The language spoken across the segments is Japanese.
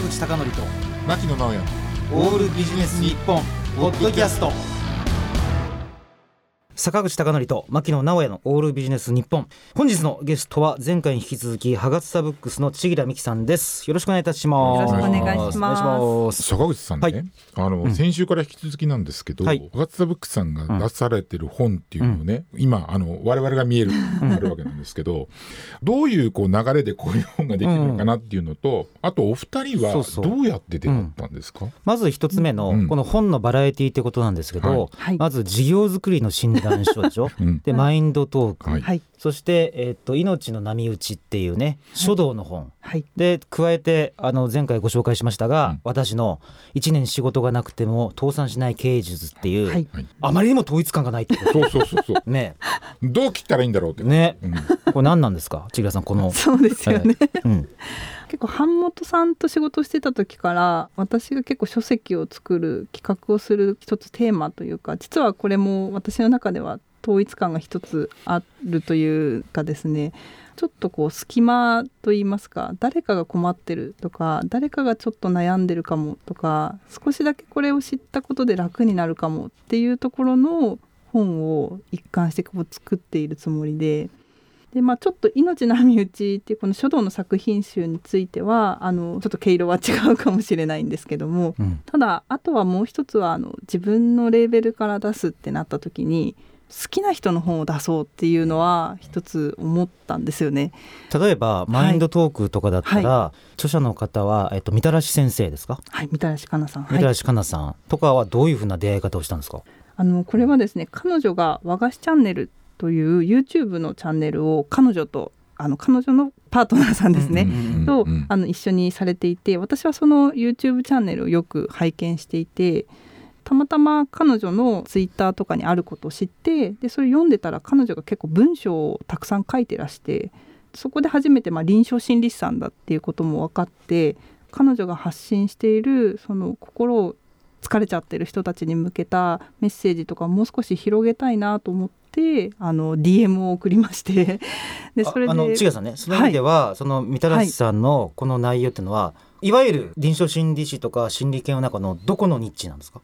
口貴則と牧野直哉オールビジネス日本ポッドキャスト。坂口孝則と牧野直哉のオールビジネス日本。本日のゲストは前回に引き続きハガツタブックスの千木良美希さんです。よろしくお願いいたします。よろしくお願いします。坂口さんね、はい。あの、うん。先週から引き続きなんですけど、はい。ガッツザブックさんが出されてる本っていうのをね、今あの我々が見えるあるわけなんですけど、どういうこう流れでこういう本ができるのかなっていうのと、あとお二人はそうそう。どうやって出会ったんですか？まず一つ目のうん。この本のバラエティってことなんですけど、はい。まず事業作りの診断書でしょうんでマインドトーク、はいそして、えっと命の波打ちっていうね書道の本、はいで加えてあの前回ご紹介しましたが、うん私の1年仕事がなくても倒産しない経営術っていう、はいあまりにも統一感がないってこそうそうそうそう。とねどう切ったらいいんだろうって。ねうんこれ何なんですか？千倉さんこの、そうですよね、うん、結構版元さんと仕事してた時から私が結構書籍を作る企画をする一つテーマというか実はこれも私の中では統一感が一つあるというかですね。ちょっとこう隙間といいますか誰かが困ってるとか誰かがちょっと悩んでるかもとか少しだけこれを知ったことで楽になるかもっていうところの本を一貫してこう作っているつもりででまあ、ちょっと「命の網打ち」っていうこの書道の作品集についてはあのちょっと毛色は違うかもしれないんですけどもうん。ただあとはもう一つはあの自分のレーベルから出すってなった時に好きな人の本を出そうっていうのは一つ思ったんですよね。例えばマインドトークとかだったら、著者の方は、えっと、みたらし先生ですか、はい、みたらしかなさん、はい。みたらしかなさんとかはどういうふうな出会い方をしたんですか、あのこれはですね彼女が和菓子チャンネルという YouTube のチャンネルを彼女とあの彼女のパートナーさんですね、と、うんあの一緒にされていて私はその YouTube チャンネルをよく拝見していてたまたま彼女の Twitter とかにあることを知ってでそれ読んでたら彼女が結構文章をたくさん書いてらしてそこで初めてまあ臨床心理士さんだっていうことも分かって彼女が発信しているその心を疲れちゃってる人たちに向けたメッセージとかもう少し広げたいなと思ってあの DM を送りまして。でそれでああの千賀さんねその意味では、そのみたらしさんのこの内容っていうのは、い、わゆる臨床心理士とか心理系の中のどこのニッチなんですか？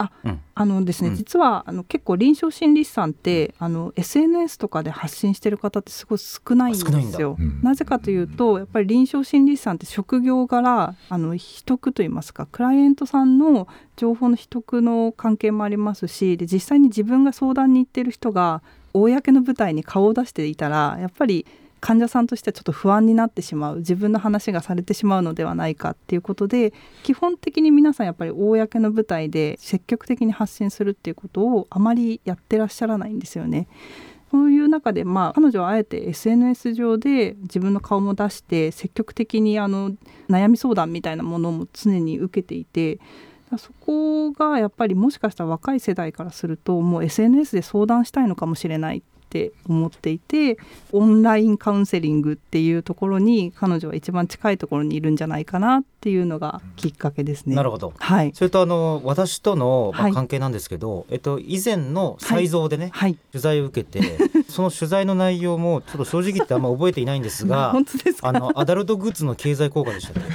あうん。あのですね、うん。実はあの結構臨床心理士さんってあの SNS とかで発信してる方ってすごい少ないんですよ。うん。なぜかというとやっぱり臨床心理士さんって職業柄あの秘匿といいますかクライエントさんの情報の秘匿の関係もありますしで実際に自分が相談に行ってる人が公の舞台に顔を出していたらやっぱり患者さんとしてはちょっと不安になってしまう自分の話がされてしまうのではないかっていうことで基本的に皆さんやっぱり公の舞台で積極的に発信するっていうことをあまりやってらっしゃらないんですよね。そういう中で、まあ、彼女はあえて SNS 上で自分の顔も出して積極的にあの悩み相談みたいなものも常に受けていてそこがやっぱりもしかしたら若い世代からするともう SNS で相談したいのかもしれないって思っていてオンラインカウンセリングっていうところに彼女は一番近いところにいるんじゃないかなっていうのがきっかけですね。なるほど。はい、それとあの私との、まあはい。関係なんですけど、えっと、以前の再造でね、はい、取材を受けて その取材の内容もちょっと正直言ってあんま覚えていないんですが 本当ですか？あのアダルトグッズの経済効果でしたね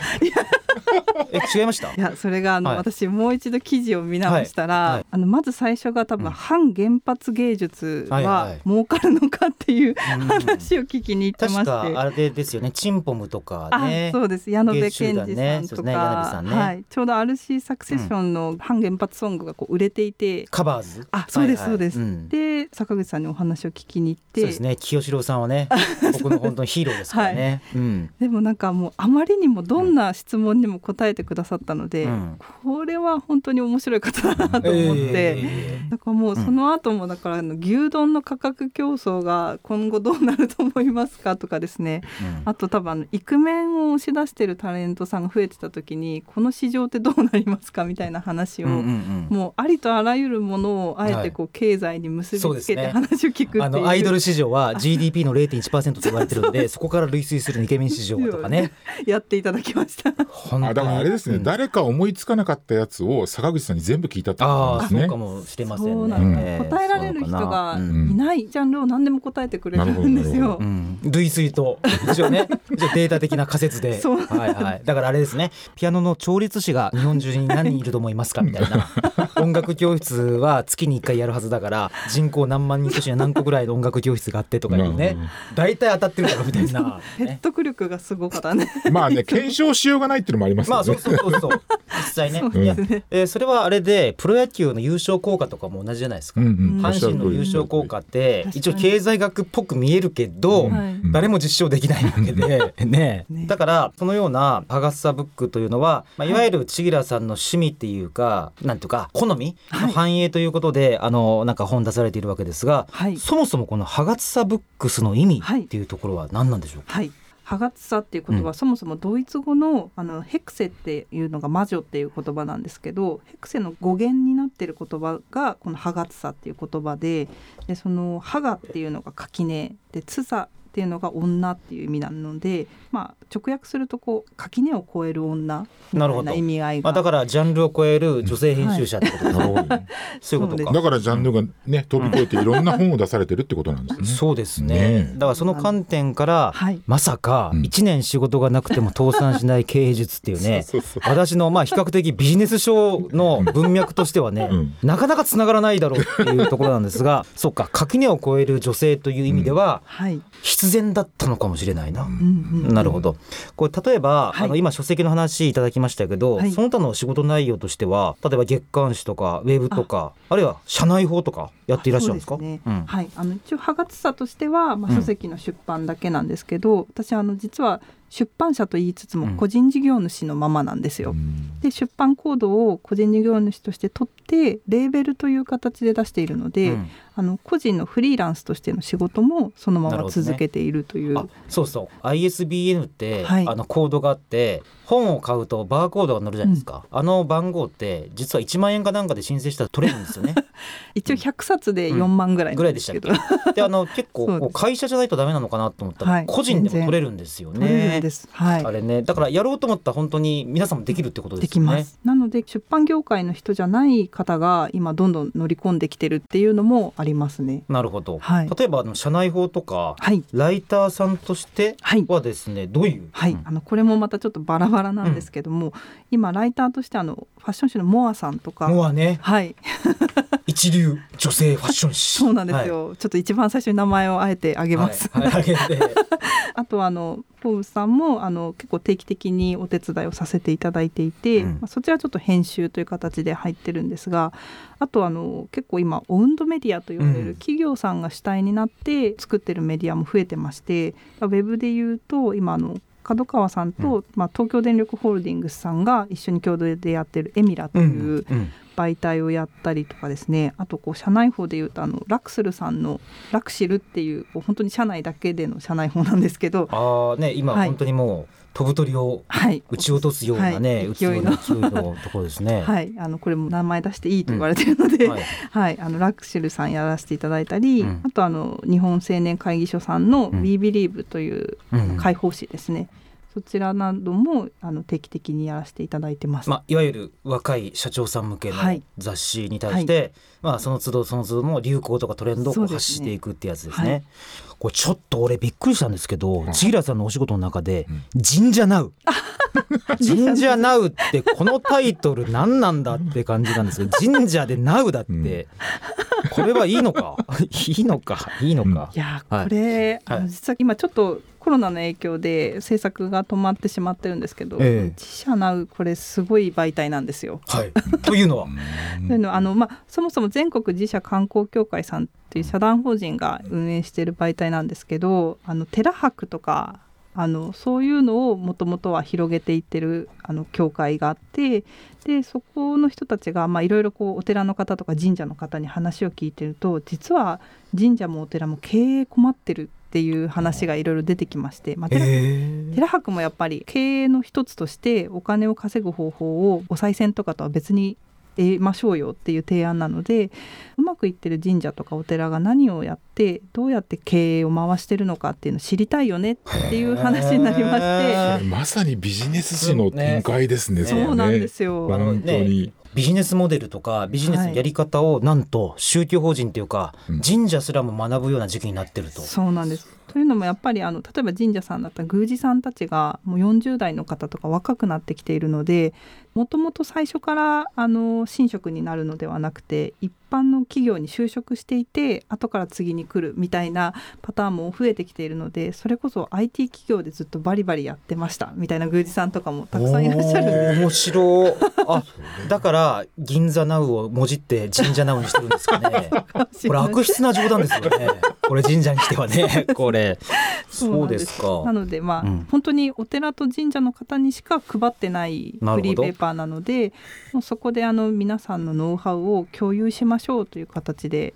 え違いました？いやそれがあの、はい。私もう一度記事を見直したら、はい。はい。あのまず最初が多分、うん。反原発芸術はいははい。儲かるのかっていううん。話を聞きに行ってま確して。かあれですよね。チンポムとかあねそうです。矢野部健二さんとか、ね。ね。はい、ちょうど RC サクセッションの反原発ソングがこう売れていて、カバーズ。あそうですはいはい。そうです。ん。で坂口さんにお話を聞きに行って。そうですね。清志郎さんはね 僕の本当にヒーローですからね、うん。でもなんかもうあまりにもどんな質問にも答えてくださったので、うん。これは本当に面白い方だなと思って。えだからもうその後もだからあの牛丼の価格競争が今後どうなると思いますかとかですね。ーうん。あと多分あのイクメンを押し出してるタレントさんが増えてた時にこの市場ってどうなりますかみたいな話を、うんうんうんもうありとあらゆるものをあえてこう経済に結びつけて話を聞くっていう。あのアイドル市場は GDP の0.1%と言われてるんでそこから類推するイケメン市場とか ね。やっていただきました。本当に。あですね、誰か思いつかなかったやつを坂口さんに全部聞いたってことああ、ですね。そうか。もしれませんね。そうなん。ですね答えられる人がいないジャンルを何でも答えてくれるんですよ。類推と一応ね データ的な仮説で。はいはい、だからあれですねピアノの調律師が日本中に何人いると思いますかみたいな。音楽教室は月に1回やるはずだから人口何万人都市には何個ぐらいの音楽教室があってとかいうね。うん。大体当たってるだろみたいな、説ね、得力がすごかったね。まあね、検証しようがないっていうのもありますまあよね。そうそうそう。そう実際ね。そういや。えーそれはあれでプロ野球の優勝効果とかも同じじゃないですか、うんうん。阪神の優勝効果って一応経済学っぽく見えるけど、はい。誰も実証できないわけで。ね。ね。だからそのようなハガッサブックというのは、まあ、い。わゆる千吉さんの趣味っていうか、なんていうか好みの反映ということで、あのなんか本出されているわけですが、はい。そもそもこのハガッサブックスの意味っていうところは何なんでしょうか、はい。ハガツサっていう言葉そもそもドイツ語のあのヘクセっていうのが魔女っていう言葉なんですけどヘクセの語源になってる言葉がこのハガツサっていう言葉ででそのハガっていうのが垣根でツサっていうのが女っていう意味なので、まあ、直訳するとこう垣根を越える女みたいな意味合いまあ、がだからジャンルを超える女性編集者ってこと。ですね、そういうことか。そうだからジャンルがね飛び越えていろんな本を出されてるってことなんですね。そうですね。ねえ。だからその観点から、はい。まさかうん。1年仕事がなくても倒産しない経営術っていうねそうそう私のまあ比較的ビジネス書の文脈としてはね、うん。なかなかつながらないだろうっていうところなんですが そうか垣根を越える女性という意味でははい、必然だったのかもしれないな。うんうんなるほど。これ例えば、はい。あの今書籍の話いただきましたけど、はい。その他の仕事内容としては例えば月刊誌とかウェブとかあ。るいは社内法とかやっていらっしゃるんですか？すね。うん。はい、あの一応ハガツサとしては、まあ、うん。書籍の出版だけなんですけど、私あの実は出版社と言いつつうん。も個人事業主のままなんですよ。うん。で出版コードを個人事業主として取ってレーベルという形で出しているので、うん。あの個人のフリーランスとしての仕事もそのまま続けているという。あそうそう。ISBN って、はい。あのコードがあって本を買うとバーコードが載るじゃないですか、あの番号って実は1万円かなんかで申請したら取れるんですよね。一応100冊で4万ぐらいぐらいでしたっけ？であの結構会社じゃないとダメなのかなと思ったら、はい。個人でも取れるんですよ取れるんねです。はい。あれね。だからやろうと思ったら本当に皆さんもできるってことでですきよね。ます。なので出版業界の人じゃない方が今どんどん乗り込んできてるっていうのもありますね。なるほど、はい。例えばあの社内法とかはい。ライターさんとしてはいはですねどういう、はい、うん。あのこれもまたちょっとバラバラなんですけども、今ライターとしてあのファッション誌のモアさんとか。モアね。はい。一流女性ファッション誌。そうなんですよ、ちょっと一番最初に名前をあえてあげます、はい。はい、あげて。あとあのポーブさんもあの結構定期的にお手伝いをさせていただいていて、うん。まあ、そちらちょっと編集という形で入ってるんですがあとあの結構今オウンドメディアと言われうん。る企業さんが主体になって作ってるメディアも増えてまして、ウェブで言うと今あの角川さんと、まあ、東京電力ホールディングスさんが一緒に共同でやってるエミラといううん媒体をやったりとかですね。あとこう社内法でいうとあのラクスルさんのラクシルっていうこう本当に社内だけでの社内法なんですけど。ああね今はい。本当にもう飛ぶ鳥をはい。撃ち落とすようなね、はい。撃つような勢いの。ところですね。はい、あのこれも名前出していいと言われてるので、はい。はい、あのラクシルさんやらせていただいたり、うん。あとあの日本青年会議所さんのうん。We Believe といううん解放誌ですね、そちらなどもあの定期的にやらせていただいてます。まあ、いわゆる若い社長さん向けのはい。雑誌に対して、まあ、その都度その都度の流行とかトレンドを発していくってやつですね。はい。これちょっと俺びっくりしたんですけど、うん千平さんのお仕事の中でうん「神社ナウ」「神社ナウ」ってこのタイトル何なんだって感じなんですけど神社でナウだって、これはいいのか？いいのか？いいのか？いやはい。これ、はい。あの実は今ちょっとコロナの影響で制作が止まってしまってるんですけど、ええ自社ナウこれすごい媒体なんですよ。はい、というのは？というのはあの、まあ、そもそも全国自社観光協会さんっていう社団法人が運営している媒体なんですけどあの寺泊とかあのそういうのをもともとは広げていってるあの協会があってでそこの人たちがまあいろいろこうお寺の方とか神社の方に話を聞いてると実は神社もお寺も経営困ってるっていう話がいろいろ出てきまして、まあ、寺寺泊もやっぱり経営の一つとしてお金を稼ぐ方法をお賽銭とかとは別に得ましょうよっていう提案なのでうまくいってる神社とかお寺が何をやってどうやって経営を回してるのかっていうのを知りたいよねっていう話になりましてまさにビジネス誌の展開ですね。ねそうなんですよ。本当に。ビジネスモデルとかビジネスのやり方をなんと宗教法人っていうか、神社すらも学ぶような時期になってると。そうなんですというのもやっぱりあの例えば神社さんだったら宮司さんたちがもう40代の方とか若くなってきているのでもともと最初からあの神職になるのではなくて一般の企業に就職していて後から次に来るみたいなパターンも増えてきているのでそれこそ IT 企業でずっとバリバリやってましたみたいな宮司さんとかもたくさんいらっしゃる。んです面白 あだから銀座ナウをもじって神社ナウにしてるんですかね。これ悪質な冗談ですよねこれ神社にしてはね。これ。そうです。か。なのでまあ、うん、本当にお寺と神社の方にしか配ってないフリーペーパーなのでもうそこであの皆さんのノウハウを共有しましょうという形で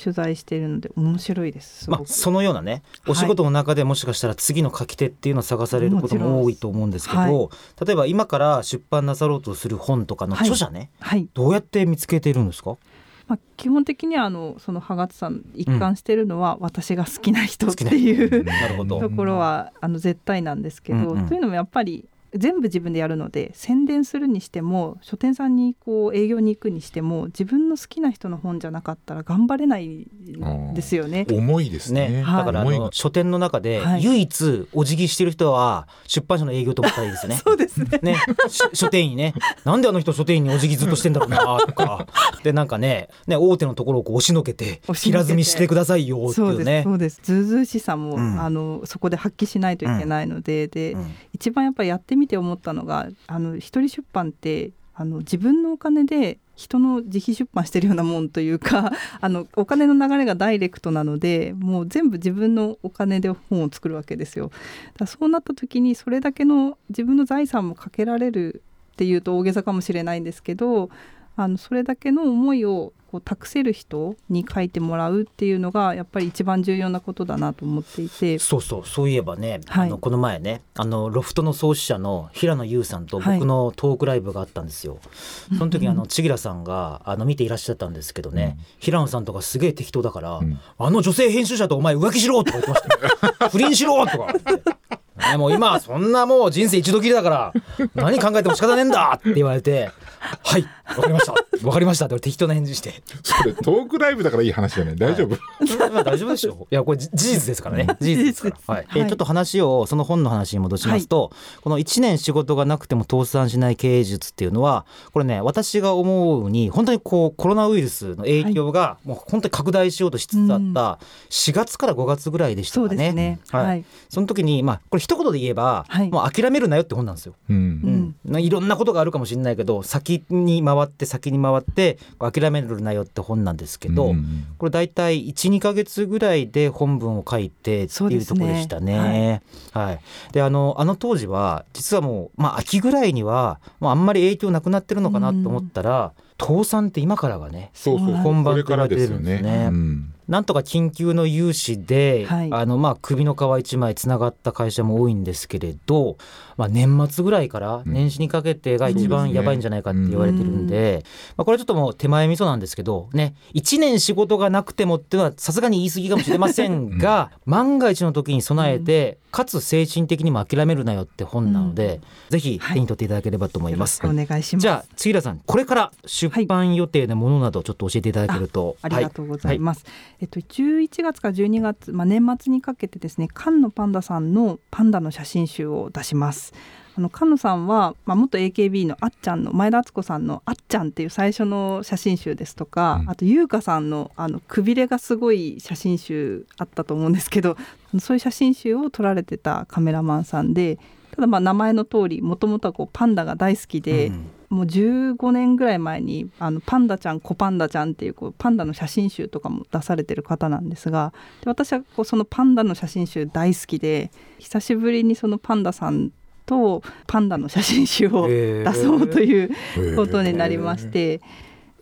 取材しているので面白いです。まあ、そのようなねお仕事の中でもしかしたら次の書き手っていうのを探されることも多いと思うんですけど、はい、例えば今から出版なさろうとする本とかの著者ね、はい、はい、どうやって見つけているんですか？まあ、基本的にはあのその羽勝さん一貫しているのは、私が好きな人っていう、うん、ところはあの絶対なんですけど、うんうん、というのもやっぱり全部自分でやるので宣伝するにしても書店さんにこう営業に行くにしても自分の好きな人の本じゃなかったら頑張れないんですよね。重いですね。ね。はい、だからあの書店の中で唯一お辞儀してる人は出版社の営業と思ったらいいですね。そうですね。ね。書店員ね。なんであの人書店員にお辞儀ずっとしてんだろうなとか。でなんかねね大手のところをこう押しのけて平積みしてくださいよっていうね。そうですずうずうしさも、うん、あのそこで発揮しないといけないので、うん、で、うん、一番やっぱりやってみ見て思ったのがあの一人出版ってあの自分のお金で人の自費出版してるようなもんというか あのお金の流れがダイレクトなのでもう全部自分のお金で本を作るわけですよ。だそうなった時にそれだけの自分の財産もかけられるっていうと大げさかもしれないんですけどあのそれだけの思いをこう託せる人に書いてもらうっていうのがやっぱり一番重要なことだなと思っていて。そうそうそういえばね、はい、あのこの前ねあのロフトの創始者の平野優さんと僕のトークライブがあったんですよ、はい、その時にあの千吉良さんがあの見ていらっしゃったんですけどね、うん、平野さんとかすげえ適当だから、うん、あの女性編集者とお前浮気しろとか言ってましたよ。不倫しろとかね、もう今そんなもう人生一度きりだから何考えても仕方ねえんだって言われてはいわかりました。わかりましたって適当な返事して。それトークライブだからいい話じゃない大丈夫、大丈夫でしょう。いやこれ事実ですからね。事実ですから、はい、えちょっと話をその本の話に戻しますと、はい、この1年仕事がなくても倒産しない経営術っていうのはこれね私が思うに本当にこうコロナウイルスの影響がもう本当に拡大しようとしつつあった4月から5月ぐらいでしたかね、ね、はい、その時にまあこれ一言で言えば、もう諦めるなよって本なんですよ、うん。うん、いろんなことがあるかもしれないけど先に回って先に回って諦めるなよって本なんですけど、うん、これ大体12か月ぐらいで本文を書いてっていうところでしたね。ねはい、はい、であのあの当時は実はもう、まあ、秋ぐらいにはもうあんまり影響なくなってるのかなと思ったら、倒産って今からがねそうそう。本番って言われてるんですね。なんとか緊急の融資で、はい、あのまあ首の皮一枚つながった会社も多いんですけれど、まあ、年末ぐらいから年始にかけてが一番やばいんじゃないかって言われてるんで、ねうん、まあ、これちょっともう手前味噌なんですけどね1年仕事がなくてもっていうのはさすがに言い過ぎかもしれませんが、うん、万が一の時に備えて、かつ精神的にも諦めるなよって本なので、ぜひ手に取っていただければと思います。はい、お願いします。じゃあ杉浦さんこれから出版予定のものなどちょっと教えていただけると、ありがとうございます。えっと11月から12月、まあ、年末にかけてですね菅野パンダさんのパンダの写真集を出します。あの菅野さんは、まあ、元 AKB のあっちゃんの前田敦子さんの「あっちゃん」っていう最初の写真集ですとか、うん、あと優香さんのあのくびれがすごい写真集あったと思うんですけどそういう写真集を撮られてたカメラマンさんでただまあ名前の通りもともとはパンダが大好きで、うん、もう15年ぐらい前にあのパンダちゃんコパンダちゃんっていうこうパンダの写真集とかも出されてる方なんですがで私はこうそのパンダの写真集大好きで久しぶりにそのパンダさんとパンダの写真集を出そうということになりまして。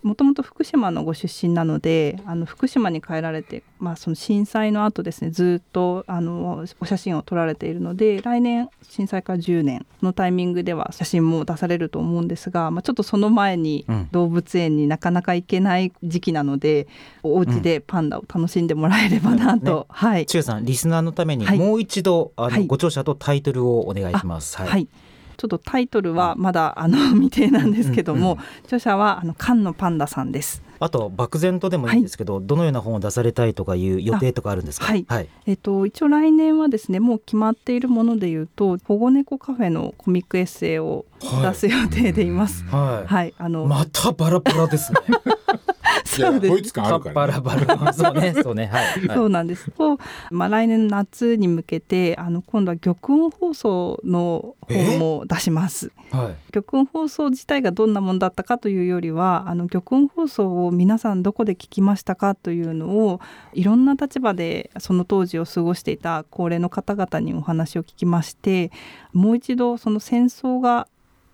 もともと福島のご出身なのであの福島に帰られて、まあ、その震災の後ですねずっとあのお写真を撮られているので来年震災から10年のタイミングでは写真も出されると思うんですが、まあ、ちょっとその前に動物園になかなか行けない時期なので、うん、お家でパンダを楽しんでもらえればなと、ね、はい。中さんリスナーのためにもう一度、はい、あのご著者とタイトルをお願いします。はい、はいちょっとタイトルはまだあの 未定なんですけども、著者はあの菅野パンダさんです。あと漠然とでもいいんですけど、はい、どのような本を出されたいとかいう予定とかあるんですか？はい。はい、えっ、ー、と一応来年はですねもう決まっているものでいうと保護猫カフェのコミックエッセイを出す予定でいます。はい。はい、あのまたバラバラですね。そうです。こいつ感あるから、ね。バラバラ。そうね、そうね、はい。そうなんです。と、まあ来年夏に向けて、あの今度は玉音放送の本も出します。はい。玉音放送自体がどんなものだったかというよりは、あの玉音放送を皆さんどこで聞きましたかというのをいろんな立場でその当時を過ごしていた高齢の方々にお話を聞きまして、もう一度その戦争が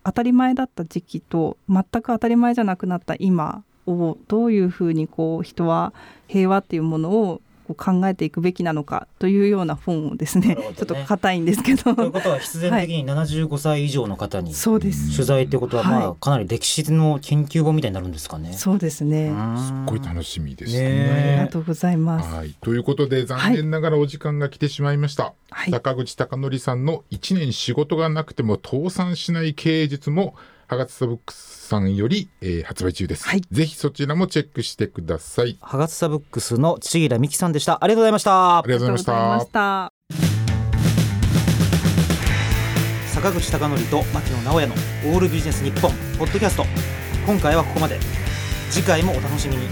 当たり前だった時期と全く当たり前じゃなくなった今をどういうふうにこう人は平和っていうものを考えていくべきなのかというような本をですね、ね、ちょっと硬いんですけど。ということは必然的に75歳以上の方に取材ということは、まあ、かなり歴史の研究本みたいになるんですかね。そうですね。すっごい楽しみですね。ねありがとうございます。はい、ということで残念ながらお時間が来てしまいました。はい、坂口孝則さんの1年仕事がなくても倒産しない経営術もハガツサブックスさんより、えー、発売中です、はい、ぜひそちらもチェックしてください。ハガツサブックスの千平美希さんでした。ありがとうございました。ありがとうございました。坂口孝則と牧野直哉のオールビジネス日本ポッドキャスト。今回はここまで。次回もお楽しみに